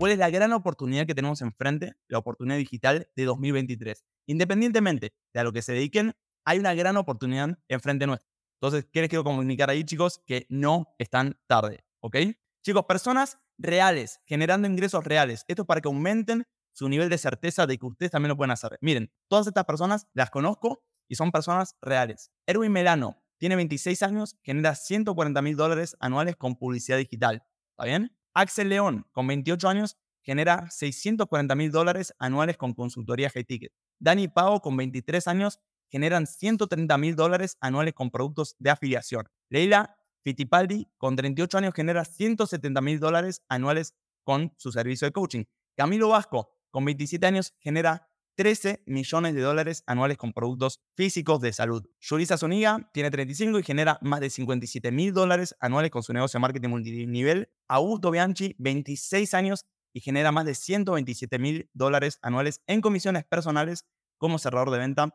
¿Cuál es la gran oportunidad que tenemos enfrente? La oportunidad digital de 2023. Independientemente de a lo que se dediquen, hay una gran oportunidad enfrente nuestro. Entonces, ¿qué les quiero comunicar ahí, chicos? Que no están tarde, ¿ok? Chicos, personas reales, generando ingresos reales. Esto es para que aumenten su nivel de certeza de que ustedes también lo pueden hacer. Miren, todas estas personas las conozco y son personas reales. Erwin Melano tiene 26 años, genera 140 mil dólares anuales con publicidad digital. ¿Está bien? Axel León, con 28 años, genera 640 mil dólares anuales con consultoría high ticket. Dani Pao, con 23 años, generan 130 mil dólares anuales con productos de afiliación. Leila Fittipaldi, con 38 años, genera 170 mil dólares anuales con su servicio de coaching. Camilo Vasco, con 27 años, genera 13 millones de dólares anuales con productos físicos de salud. Yurisa Zuniga tiene 35 y genera más de 57 mil dólares anuales con su negocio de marketing multinivel. Augusto Bianchi, 26 años y genera más de 127 mil dólares anuales en comisiones personales como cerrador de venta.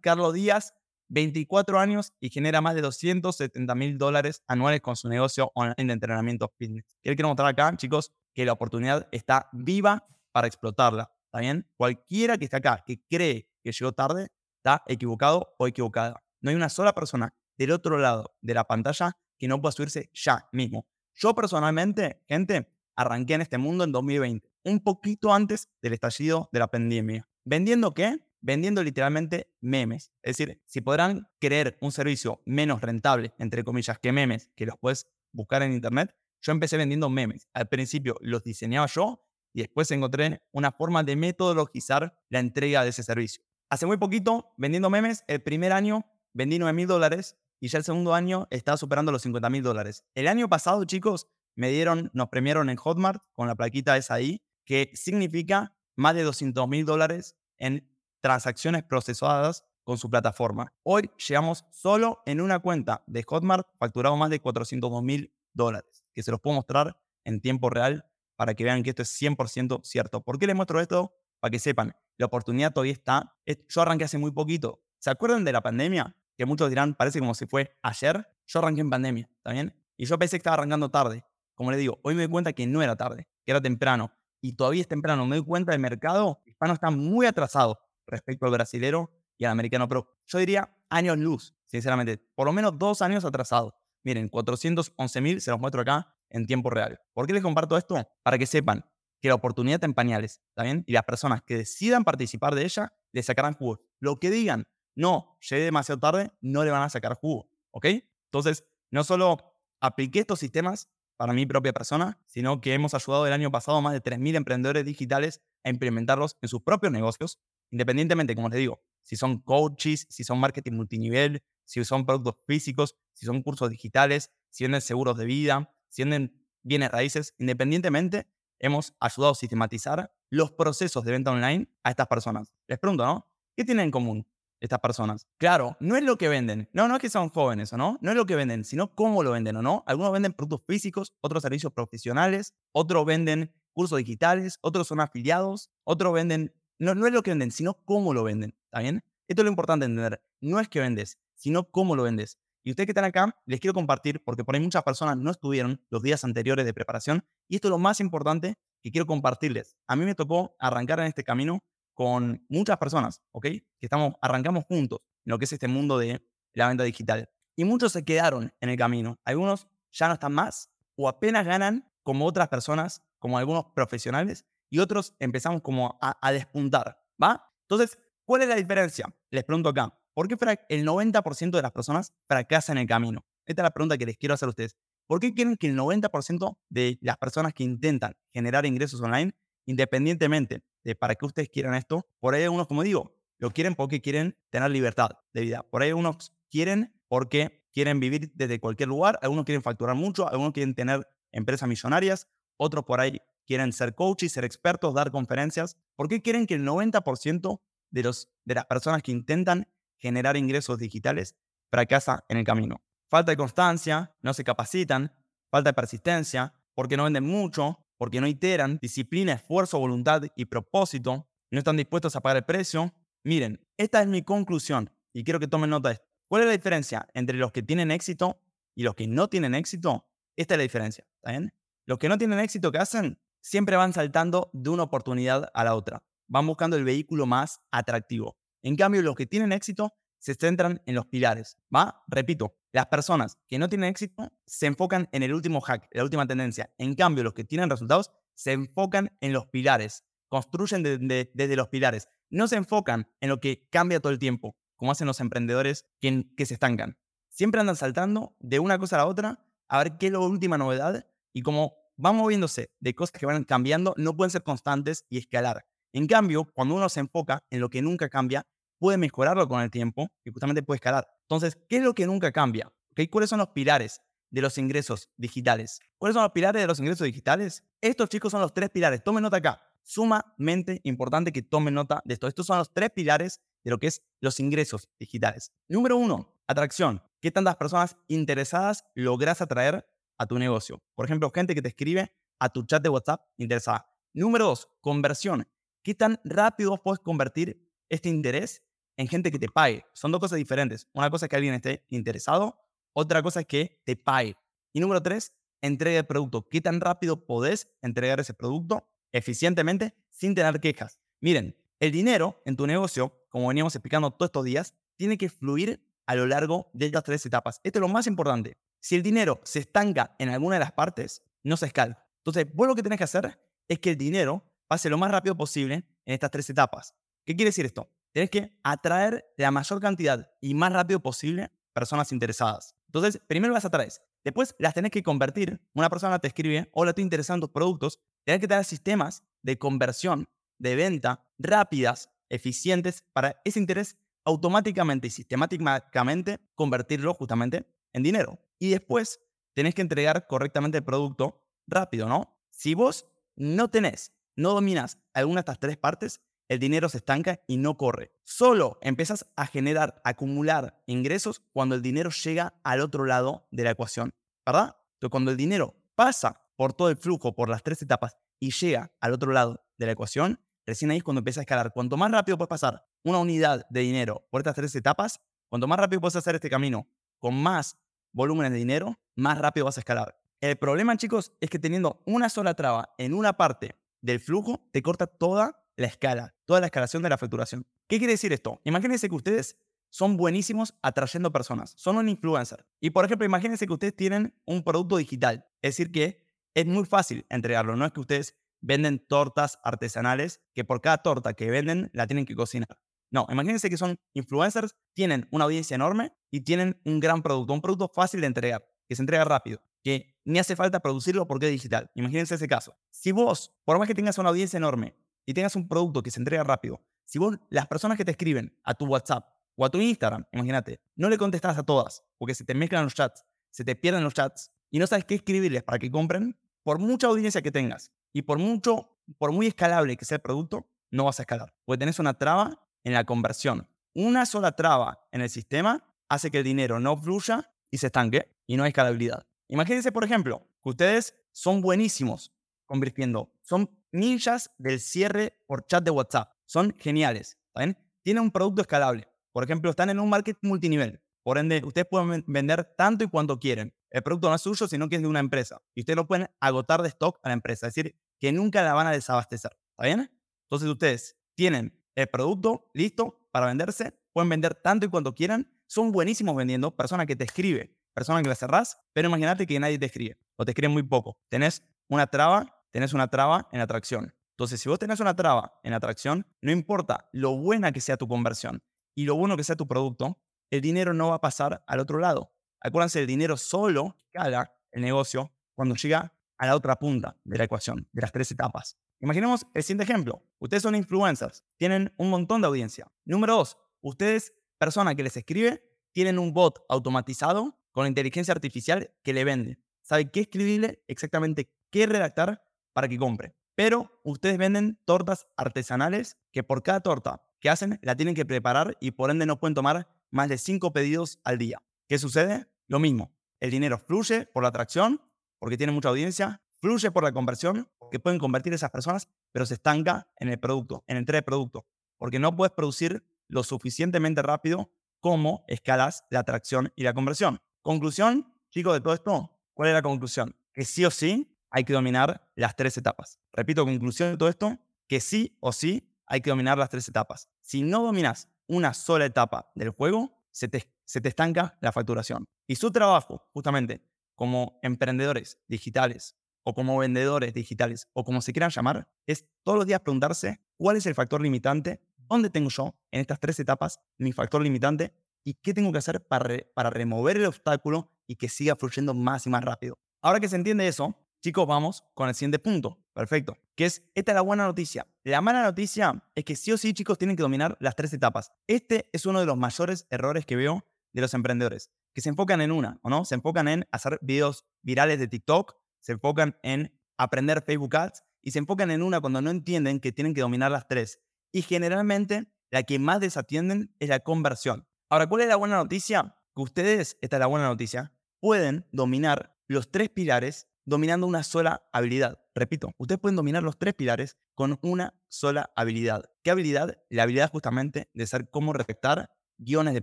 Carlos Díaz, 24 años y genera más de 270 mil dólares anuales con su negocio online de entrenamiento fitness. Quiero mostrar acá, chicos, que la oportunidad está viva para explotarla. ¿Está bien? Cualquiera que esté acá que cree que llegó tarde está equivocado o equivocada. No hay una sola persona del otro lado de la pantalla que no pueda subirse ya mismo. Yo personalmente, gente, arranqué en este mundo en 2020, un poquito antes del estallido de la pandemia. ¿Vendiendo qué? Vendiendo literalmente memes. Es decir, si podrán creer un servicio menos rentable, entre comillas, que memes, que los puedes buscar en internet, yo empecé vendiendo memes. Al principio los diseñaba yo y después encontré una forma de metodologizar la entrega de ese servicio. Hace muy poquito, vendiendo memes, el primer año vendí 9 mil dólares y ya el segundo año estaba superando los 50 mil dólares. El año pasado, chicos, me dieron, nos premiaron en Hotmart con la plaquita esa ahí, que significa más de 200 mil dólares en transacciones procesadas con su plataforma. Hoy llegamos solo en una cuenta de Hotmart facturado más de 402 mil dólares, que se los puedo mostrar en tiempo real para que vean que esto es 100% cierto. ¿Por qué les muestro esto? Para que sepan, la oportunidad todavía está. Yo arranqué hace muy poquito. ¿Se acuerdan de la pandemia? Que muchos dirán, parece como si fue ayer. Yo arranqué en pandemia, ¿está bien? Y yo pensé que estaba arrancando tarde. Como les digo, hoy me doy cuenta que no era tarde, que era temprano. Y todavía es temprano. Me doy cuenta del mercado hispano está muy atrasado respecto al brasilero y al americano. Pero yo diría años luz, sinceramente. Por lo menos dos años atrasado. Miren, 411 mil, se los muestro acá en tiempo real. ¿Por qué les comparto esto? Para que sepan que la oportunidad está en pañales, ¿está bien? Y las personas que decidan participar de ella le sacarán jugo. Lo que digan, no, llegué demasiado tarde, no le van a sacar jugo, ¿ok? Entonces, no solo apliqué estos sistemas para mi propia persona, sino que hemos ayudado el año pasado a más de 3.000 emprendedores digitales a implementarlos en sus propios negocios, independientemente, como les digo, si son coaches, si son marketing multinivel, si son productos físicos, si son cursos digitales, si venden seguros de vida, si venden bienes raíces, independientemente, hemos ayudado a sistematizar los procesos de venta online a estas personas. Les pregunto, ¿no? ¿Qué tienen en común estas personas? Claro, no es lo que venden. No, no es que son jóvenes o no. No es lo que venden, sino cómo lo venden o no. Algunos venden productos físicos, otros servicios profesionales, otros venden cursos digitales, otros son afiliados, otros venden... No, no es lo que venden, sino cómo lo venden. ¿Está bien? Esto es lo importante entender. No es que vendes, sino cómo lo vendes. Y ustedes que están acá, les quiero compartir, porque por ahí muchas personas no estuvieron los días anteriores de preparación, y esto es lo más importante que quiero compartirles. A mí me tocó arrancar en este camino con muchas personas, ¿ok? Que estamos, arrancamos juntos en lo que es este mundo de la venta digital. Y muchos se quedaron en el camino. Algunos ya no están más o apenas ganan como otras personas, como algunos profesionales, y otros empezamos como a, a despuntar, ¿va? Entonces, ¿cuál es la diferencia? Les pregunto acá. ¿Por qué el 90% de las personas fracasan en el camino? Esta es la pregunta que les quiero hacer a ustedes. ¿Por qué quieren que el 90% de las personas que intentan generar ingresos online, independientemente de para qué ustedes quieran esto, por ahí algunos, como digo, lo quieren porque quieren tener libertad de vida. Por ahí algunos quieren porque quieren vivir desde cualquier lugar, algunos quieren facturar mucho, algunos quieren tener empresas millonarias, otros por ahí quieren ser coaches, ser expertos, dar conferencias. ¿Por qué quieren que el 90% de, los, de las personas que intentan generar ingresos digitales, fracasa en el camino. Falta de constancia, no se capacitan, falta de persistencia, porque no venden mucho, porque no iteran, disciplina, esfuerzo, voluntad y propósito, no están dispuestos a pagar el precio. Miren, esta es mi conclusión y quiero que tomen nota de esto. ¿Cuál es la diferencia entre los que tienen éxito y los que no tienen éxito? Esta es la diferencia, ¿está bien? Los que no tienen éxito, ¿qué hacen? Siempre van saltando de una oportunidad a la otra. Van buscando el vehículo más atractivo. En cambio, los que tienen éxito se centran en los pilares. ¿Va? Repito, las personas que no tienen éxito se enfocan en el último hack, la última tendencia. En cambio, los que tienen resultados se enfocan en los pilares. Construyen desde los pilares. No se enfocan en lo que cambia todo el tiempo, como hacen los emprendedores que, que se estancan. Siempre andan saltando de una cosa a la otra a ver qué es la última novedad y como van moviéndose de cosas que van cambiando, no pueden ser constantes y escalar. En cambio, cuando uno se enfoca en lo que nunca cambia, puede mejorarlo con el tiempo y justamente puede escalar. Entonces, ¿qué es lo que nunca cambia? ¿Cuáles son los pilares de los ingresos digitales? ¿Cuáles son los pilares de los ingresos digitales? Estos chicos son los tres pilares. Tomen nota acá. Sumamente importante que tomen nota de esto. Estos son los tres pilares de lo que es los ingresos digitales. Número uno, atracción. ¿Qué tantas personas interesadas logras atraer a tu negocio? Por ejemplo, gente que te escribe a tu chat de WhatsApp interesada. Número dos, conversión. ¿Qué tan rápido puedes convertir este interés en gente que te pague? Son dos cosas diferentes. Una cosa es que alguien esté interesado, otra cosa es que te pague. Y número tres, entrega de producto. ¿Qué tan rápido podés entregar ese producto eficientemente sin tener quejas? Miren, el dinero en tu negocio, como veníamos explicando todos estos días, tiene que fluir a lo largo de estas tres etapas. Esto es lo más importante. Si el dinero se estanca en alguna de las partes, no se escala. Entonces, vos lo que tenés que hacer es que el dinero pase lo más rápido posible en estas tres etapas. ¿Qué quiere decir esto? Tienes que atraer la mayor cantidad y más rápido posible personas interesadas. Entonces, primero las atraes. Después las tenés que convertir. Una persona te escribe, hola, estoy interesado en tus productos. Tienes que tener sistemas de conversión, de venta rápidas, eficientes, para ese interés automáticamente y sistemáticamente convertirlo justamente en dinero. Y después tenés que entregar correctamente el producto rápido, ¿no? Si vos no tenés no dominas alguna de estas tres partes, el dinero se estanca y no corre. Solo empiezas a generar, acumular ingresos cuando el dinero llega al otro lado de la ecuación, ¿verdad? Entonces, cuando el dinero pasa por todo el flujo, por las tres etapas y llega al otro lado de la ecuación, recién ahí es cuando empieza a escalar. Cuanto más rápido puedes pasar una unidad de dinero por estas tres etapas, cuanto más rápido puedes hacer este camino con más volúmenes de dinero, más rápido vas a escalar. El problema, chicos, es que teniendo una sola traba en una parte del flujo te corta toda la escala, toda la escalación de la facturación. ¿Qué quiere decir esto? Imagínense que ustedes son buenísimos atrayendo personas, son un influencer. Y por ejemplo, imagínense que ustedes tienen un producto digital, es decir, que es muy fácil entregarlo, no es que ustedes venden tortas artesanales que por cada torta que venden la tienen que cocinar. No, imagínense que son influencers, tienen una audiencia enorme y tienen un gran producto, un producto fácil de entregar, que se entrega rápido que ni hace falta producirlo porque es digital. Imagínense ese caso. Si vos, por más que tengas una audiencia enorme y tengas un producto que se entrega rápido, si vos, las personas que te escriben a tu WhatsApp o a tu Instagram, imagínate, no le contestas a todas porque se te mezclan los chats, se te pierden los chats y no sabes qué escribirles para que compren, por mucha audiencia que tengas y por mucho, por muy escalable que sea el producto, no vas a escalar. Porque tenés una traba en la conversión. Una sola traba en el sistema hace que el dinero no fluya y se estanque y no hay escalabilidad. Imagínense, por ejemplo, que ustedes son buenísimos convirtiendo. Son ninjas del cierre por chat de WhatsApp. Son geniales. ¿saben? Tienen un producto escalable. Por ejemplo, están en un market multinivel. Por ende, ustedes pueden vender tanto y cuanto quieren. El producto no es suyo, sino que es de una empresa. Y ustedes lo pueden agotar de stock a la empresa. Es decir, que nunca la van a desabastecer. ¿Está? Entonces, ustedes tienen el producto listo para venderse. Pueden vender tanto y cuanto quieran. Son buenísimos vendiendo. Persona que te escribe persona que la cerrás, pero imagínate que nadie te escribe o te escribe muy poco. Tenés una traba, tenés una traba en atracción. Entonces, si vos tenés una traba en atracción, no importa lo buena que sea tu conversión y lo bueno que sea tu producto, el dinero no va a pasar al otro lado. Acuérdense, el dinero solo escala el negocio cuando llega a la otra punta de la ecuación, de las tres etapas. Imaginemos el siguiente ejemplo. Ustedes son influencers, tienen un montón de audiencia. Número dos, ustedes, persona que les escribe, tienen un bot automatizado con inteligencia artificial que le vende. Sabe qué escribirle, exactamente qué redactar para que compre. Pero ustedes venden tortas artesanales que por cada torta que hacen la tienen que preparar y por ende no pueden tomar más de 5 pedidos al día. ¿Qué sucede? Lo mismo. El dinero fluye por la atracción, porque tiene mucha audiencia, fluye por la conversión, que pueden convertir esas personas, pero se estanca en el producto, en el de producto, porque no puedes producir lo suficientemente rápido como escalas la atracción y la conversión. Conclusión, chicos, de todo esto, ¿cuál es la conclusión? Que sí o sí hay que dominar las tres etapas. Repito, conclusión de todo esto, que sí o sí hay que dominar las tres etapas. Si no dominas una sola etapa del juego, se te, se te estanca la facturación. Y su trabajo, justamente, como emprendedores digitales o como vendedores digitales o como se quieran llamar, es todos los días preguntarse cuál es el factor limitante, dónde tengo yo en estas tres etapas mi factor limitante y qué tengo que hacer para, para remover el obstáculo y que siga fluyendo más y más rápido. Ahora que se entiende eso, chicos, vamos con el siguiente punto. Perfecto. Que es, esta es la buena noticia. La mala noticia es que sí o sí, chicos, tienen que dominar las tres etapas. Este es uno de los mayores errores que veo de los emprendedores, que se enfocan en una, ¿o no? Se enfocan en hacer videos virales de TikTok, se enfocan en aprender Facebook Ads y se enfocan en una cuando no entienden que tienen que dominar las tres. Y generalmente la que más desatienden es la conversión. Ahora, ¿cuál es la buena noticia? Que ustedes, esta es la buena noticia, pueden dominar los tres pilares dominando una sola habilidad. Repito, ustedes pueden dominar los tres pilares con una sola habilidad. ¿Qué habilidad? La habilidad justamente de saber cómo respectar guiones de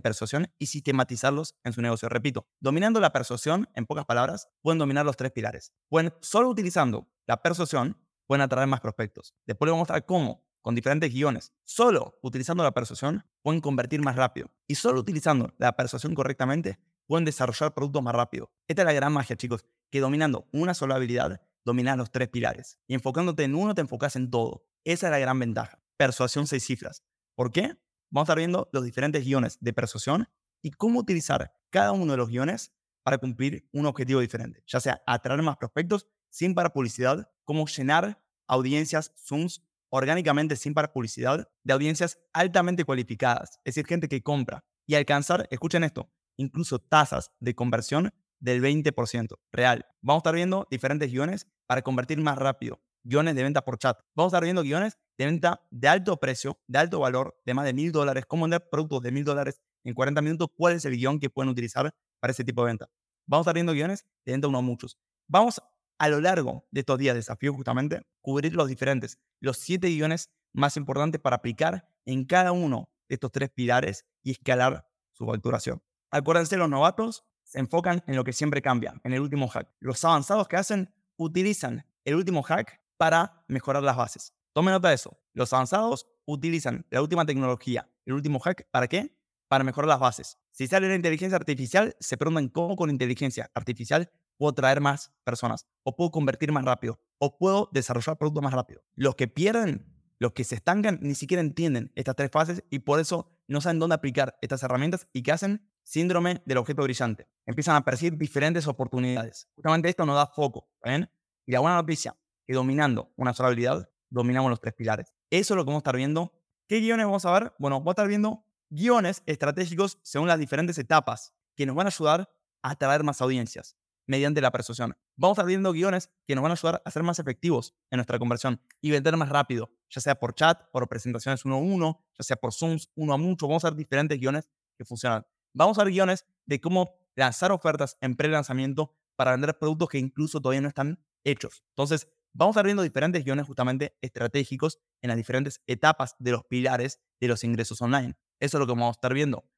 persuasión y sistematizarlos en su negocio. Repito, dominando la persuasión, en pocas palabras, pueden dominar los tres pilares. Pueden, solo utilizando la persuasión, pueden atraer más prospectos. Después les voy a mostrar cómo, con diferentes guiones, solo utilizando la persuasión, pueden convertir más rápido. Y solo utilizando la persuasión correctamente, pueden desarrollar productos más rápido. Esta es la gran magia, chicos, que dominando una sola habilidad, dominas los tres pilares. Y enfocándote en uno, te enfocas en todo. Esa es la gran ventaja. Persuasión seis cifras. ¿Por qué? Vamos a estar viendo los diferentes guiones de persuasión y cómo utilizar cada uno de los guiones para cumplir un objetivo diferente, ya sea atraer más prospectos sin para publicidad, cómo llenar audiencias Zooms orgánicamente sin para publicidad de audiencias altamente cualificadas, es decir, gente que compra y alcanzar, escuchen esto, incluso tasas de conversión del 20% real. Vamos a estar viendo diferentes guiones para convertir más rápido, guiones de venta por chat. Vamos a estar viendo guiones de venta de alto precio, de alto valor, de más de mil dólares, cómo vender productos de mil dólares en 40 minutos, cuál es el guion que pueden utilizar para ese tipo de venta. Vamos a estar viendo guiones de venta uno a muchos. Vamos a lo largo de estos días de desafío justamente cubrir los diferentes, los siete guiones más importantes para aplicar en cada uno de estos tres pilares y escalar su facturación. Acuérdense, los novatos se enfocan en lo que siempre cambia, en el último hack. Los avanzados que hacen utilizan el último hack para mejorar las bases. Tome nota de eso. Los avanzados utilizan la última tecnología, el último hack, ¿para qué? Para mejorar las bases. Si sale la inteligencia artificial, se preguntan cómo con inteligencia artificial puedo traer más personas, o puedo convertir más rápido, o puedo desarrollar productos más rápido. Los que pierden, los que se estancan, ni siquiera entienden estas tres fases y por eso no saben dónde aplicar estas herramientas y que hacen síndrome del objeto brillante. Empiezan a percibir diferentes oportunidades. Justamente esto nos da foco. ¿ven? Y la buena noticia, que dominando una sola habilidad, dominamos los tres pilares. Eso es lo que vamos a estar viendo. ¿Qué guiones vamos a ver? Bueno, vamos a estar viendo guiones estratégicos según las diferentes etapas que nos van a ayudar a atraer más audiencias mediante la persuasión. Vamos a estar viendo guiones que nos van a ayudar a ser más efectivos en nuestra conversión y vender más rápido, ya sea por chat, por presentaciones uno a uno, ya sea por Zooms uno a mucho. Vamos a ver diferentes guiones que funcionan. Vamos a ver guiones de cómo lanzar ofertas en pre-lanzamiento para vender productos que incluso todavía no están hechos. Entonces, Vamos a estar viendo diferentes guiones justamente estratégicos en las diferentes etapas de los pilares de los ingresos online. Eso es lo que vamos a estar viendo.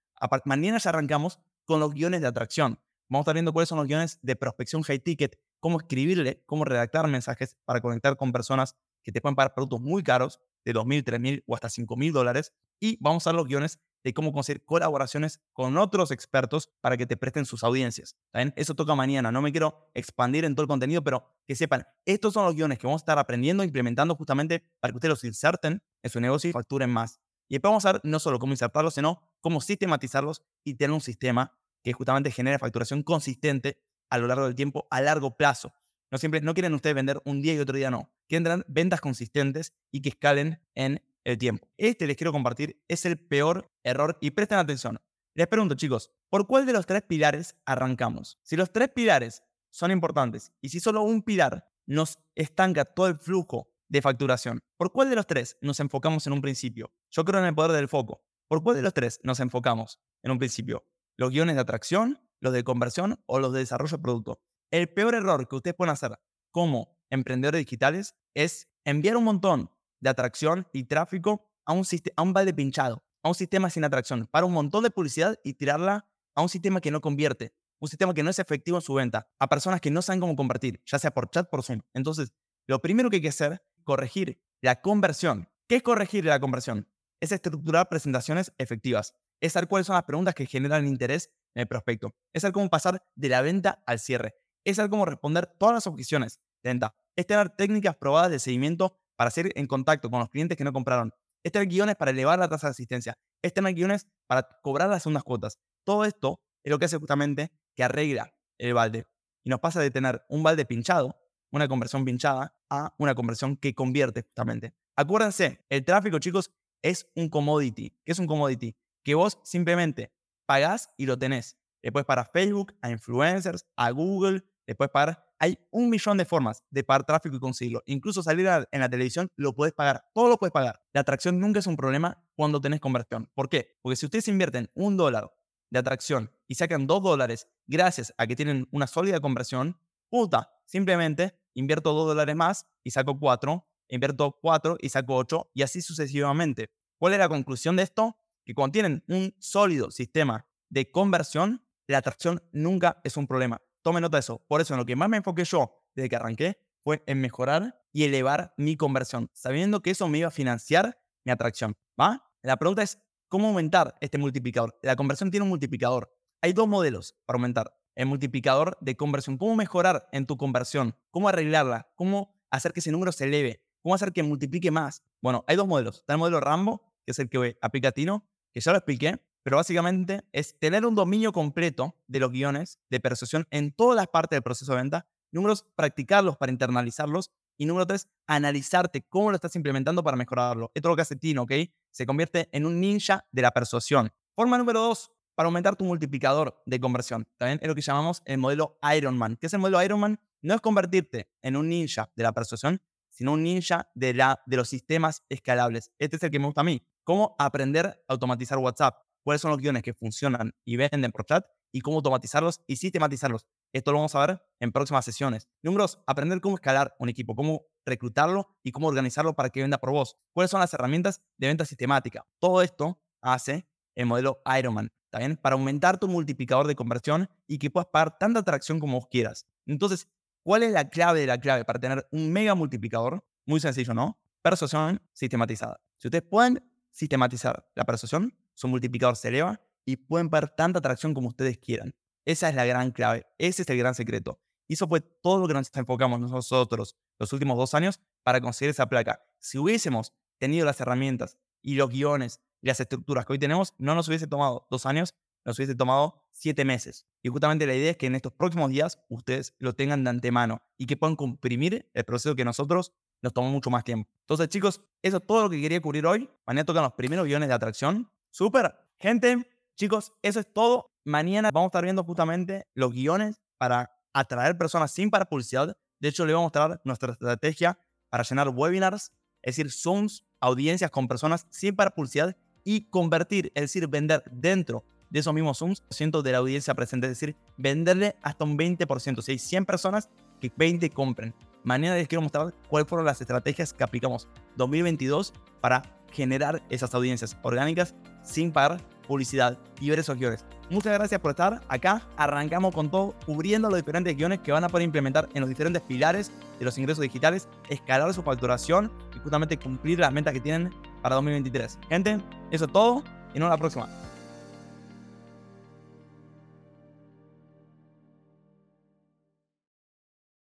mañana ya arrancamos con los guiones de atracción. Vamos a estar viendo cuáles son los guiones de prospección high ticket, cómo escribirle, cómo redactar mensajes para conectar con personas que te pueden pagar productos muy caros, de 2.000, 3.000 o hasta 5.000 dólares. Y vamos a ver los guiones de cómo conseguir colaboraciones con otros expertos para que te presten sus audiencias. Eso toca mañana. No me quiero expandir en todo el contenido, pero que sepan, estos son los guiones que vamos a estar aprendiendo, implementando justamente para que ustedes los inserten en su negocio y facturen más. Y después vamos a ver no solo cómo insertarlos, sino cómo sistematizarlos y tener un sistema que justamente genere facturación consistente a lo largo del tiempo, a largo plazo. No siempre, no quieren ustedes vender un día y otro día no. Quieren ventas consistentes y que escalen en el tiempo. Este les quiero compartir es el peor error y presten atención. Les pregunto chicos, ¿por cuál de los tres pilares arrancamos? Si los tres pilares son importantes y si solo un pilar nos estanca todo el flujo de facturación. ¿Por cuál de los tres nos enfocamos en un principio? Yo creo en el poder del foco. ¿Por cuál de los tres nos enfocamos en un principio? ¿Los guiones de atracción, los de conversión o los de desarrollo de producto? El peor error que ustedes pueden hacer como emprendedores digitales es enviar un montón de atracción y tráfico a un, a un balde pinchado, a un sistema sin atracción, para un montón de publicidad y tirarla a un sistema que no convierte, un sistema que no es efectivo en su venta, a personas que no saben cómo convertir, ya sea por chat por Zoom. Entonces, lo primero que hay que hacer es corregir la conversión. ¿Qué es corregir la conversión? Es estructurar presentaciones efectivas. Es saber cuáles son las preguntas que generan interés en el prospecto. Es saber cómo pasar de la venta al cierre. Es saber cómo responder todas las objeciones de venta. Es tener técnicas probadas de seguimiento para seguir en contacto con los clientes que no compraron. Es tener guiones para elevar la tasa de asistencia. Es tener guiones para cobrar las segundas cuotas. Todo esto es lo que hace justamente que arregla el balde. Y nos pasa de tener un balde pinchado, una conversión pinchada, a una conversión que convierte justamente. Acuérdense, el tráfico, chicos, es un commodity. ¿Qué es un commodity? Que vos simplemente pagás y lo tenés. Después para Facebook, a influencers, a Google, después para... Hay un millón de formas de pagar tráfico y conseguirlo. Incluso salir en la televisión lo puedes pagar. Todo lo puedes pagar. La atracción nunca es un problema cuando tenés conversión. ¿Por qué? Porque si ustedes invierten un dólar de atracción y sacan 2 dólares gracias a que tienen una sólida conversión, puta, simplemente invierto 2 dólares más y saco 4, invierto 4 y saco 8 y así sucesivamente. ¿Cuál es la conclusión de esto? Que cuando tienen un sólido sistema de conversión, la atracción nunca es un problema. Tome nota de eso. Por eso en lo que más me enfoqué yo desde que arranqué fue en mejorar y elevar mi conversión, sabiendo que eso me iba a financiar mi atracción. ¿Va? La pregunta es, ¿Cómo aumentar este multiplicador? La conversión tiene un multiplicador. Hay dos modelos para aumentar el multiplicador de conversión. ¿Cómo mejorar en tu conversión? ¿Cómo arreglarla? ¿Cómo hacer que ese número se eleve? ¿Cómo hacer que multiplique más? Bueno, hay dos modelos. Está el modelo Rambo, que es el que aplica Tino, que ya lo expliqué, pero básicamente es tener un dominio completo de los guiones de persuasión en todas las partes del proceso de venta. Números, practicarlos para internalizarlos y número tres, analizarte cómo lo estás implementando para mejorarlo. Esto es lo que hace Tino, ¿ok? Se convierte en un ninja de la persuasión. Forma número dos, para aumentar tu multiplicador de conversión. También es lo que llamamos el modelo Ironman. ¿Qué es el modelo Ironman? No es convertirte en un ninja de la persuasión, sino un ninja de, la, de los sistemas escalables. Este es el que me gusta a mí. ¿Cómo aprender a automatizar WhatsApp? ¿Cuáles son los guiones que funcionan y venden por chat? Y cómo automatizarlos y sistematizarlos. Esto lo vamos a ver en próximas sesiones. Números, aprender cómo escalar un equipo, cómo reclutarlo y cómo organizarlo para que venda por vos. ¿Cuáles son las herramientas de venta sistemática? Todo esto hace el modelo Ironman, también para aumentar tu multiplicador de conversión y que puedas pagar tanta atracción como vos quieras. Entonces, ¿cuál es la clave de la clave para tener un mega multiplicador? Muy sencillo, ¿no? Persuasión sistematizada. Si ustedes pueden sistematizar la persuasión, su multiplicador se eleva y pueden pagar tanta atracción como ustedes quieran. Esa es la gran clave, ese es el gran secreto. Y eso fue todo lo que nos enfocamos nosotros los últimos dos años para conseguir esa placa. Si hubiésemos tenido las herramientas y los guiones y las estructuras que hoy tenemos, no nos hubiese tomado dos años, nos hubiese tomado siete meses. Y justamente la idea es que en estos próximos días ustedes lo tengan de antemano y que puedan comprimir el proceso que nosotros nos tomó mucho más tiempo. Entonces, chicos, eso es todo lo que quería cubrir hoy. Mañana tocan los primeros guiones de atracción. Súper. Gente, chicos, eso es todo. Mañana vamos a estar viendo justamente los guiones para atraer personas sin para publicidad. De hecho, le vamos a mostrar nuestra estrategia para llenar webinars, es decir, Zooms, audiencias con personas sin para publicidad y convertir, es decir, vender dentro de esos mismos Zooms, ciento de la audiencia presente, es decir, venderle hasta un 20%. Si hay 100 personas, que 20 compren. Mañana les quiero mostrar cuáles fueron las estrategias que aplicamos 2022 para generar esas audiencias orgánicas sin pagar publicidad y ver esos guiones. Muchas gracias por estar acá. Arrancamos con todo, cubriendo los diferentes guiones que van a poder implementar en los diferentes pilares de los ingresos digitales, escalar su facturación y justamente cumplir las metas que tienen para 2023. Gente, eso es todo y nos vemos la próxima.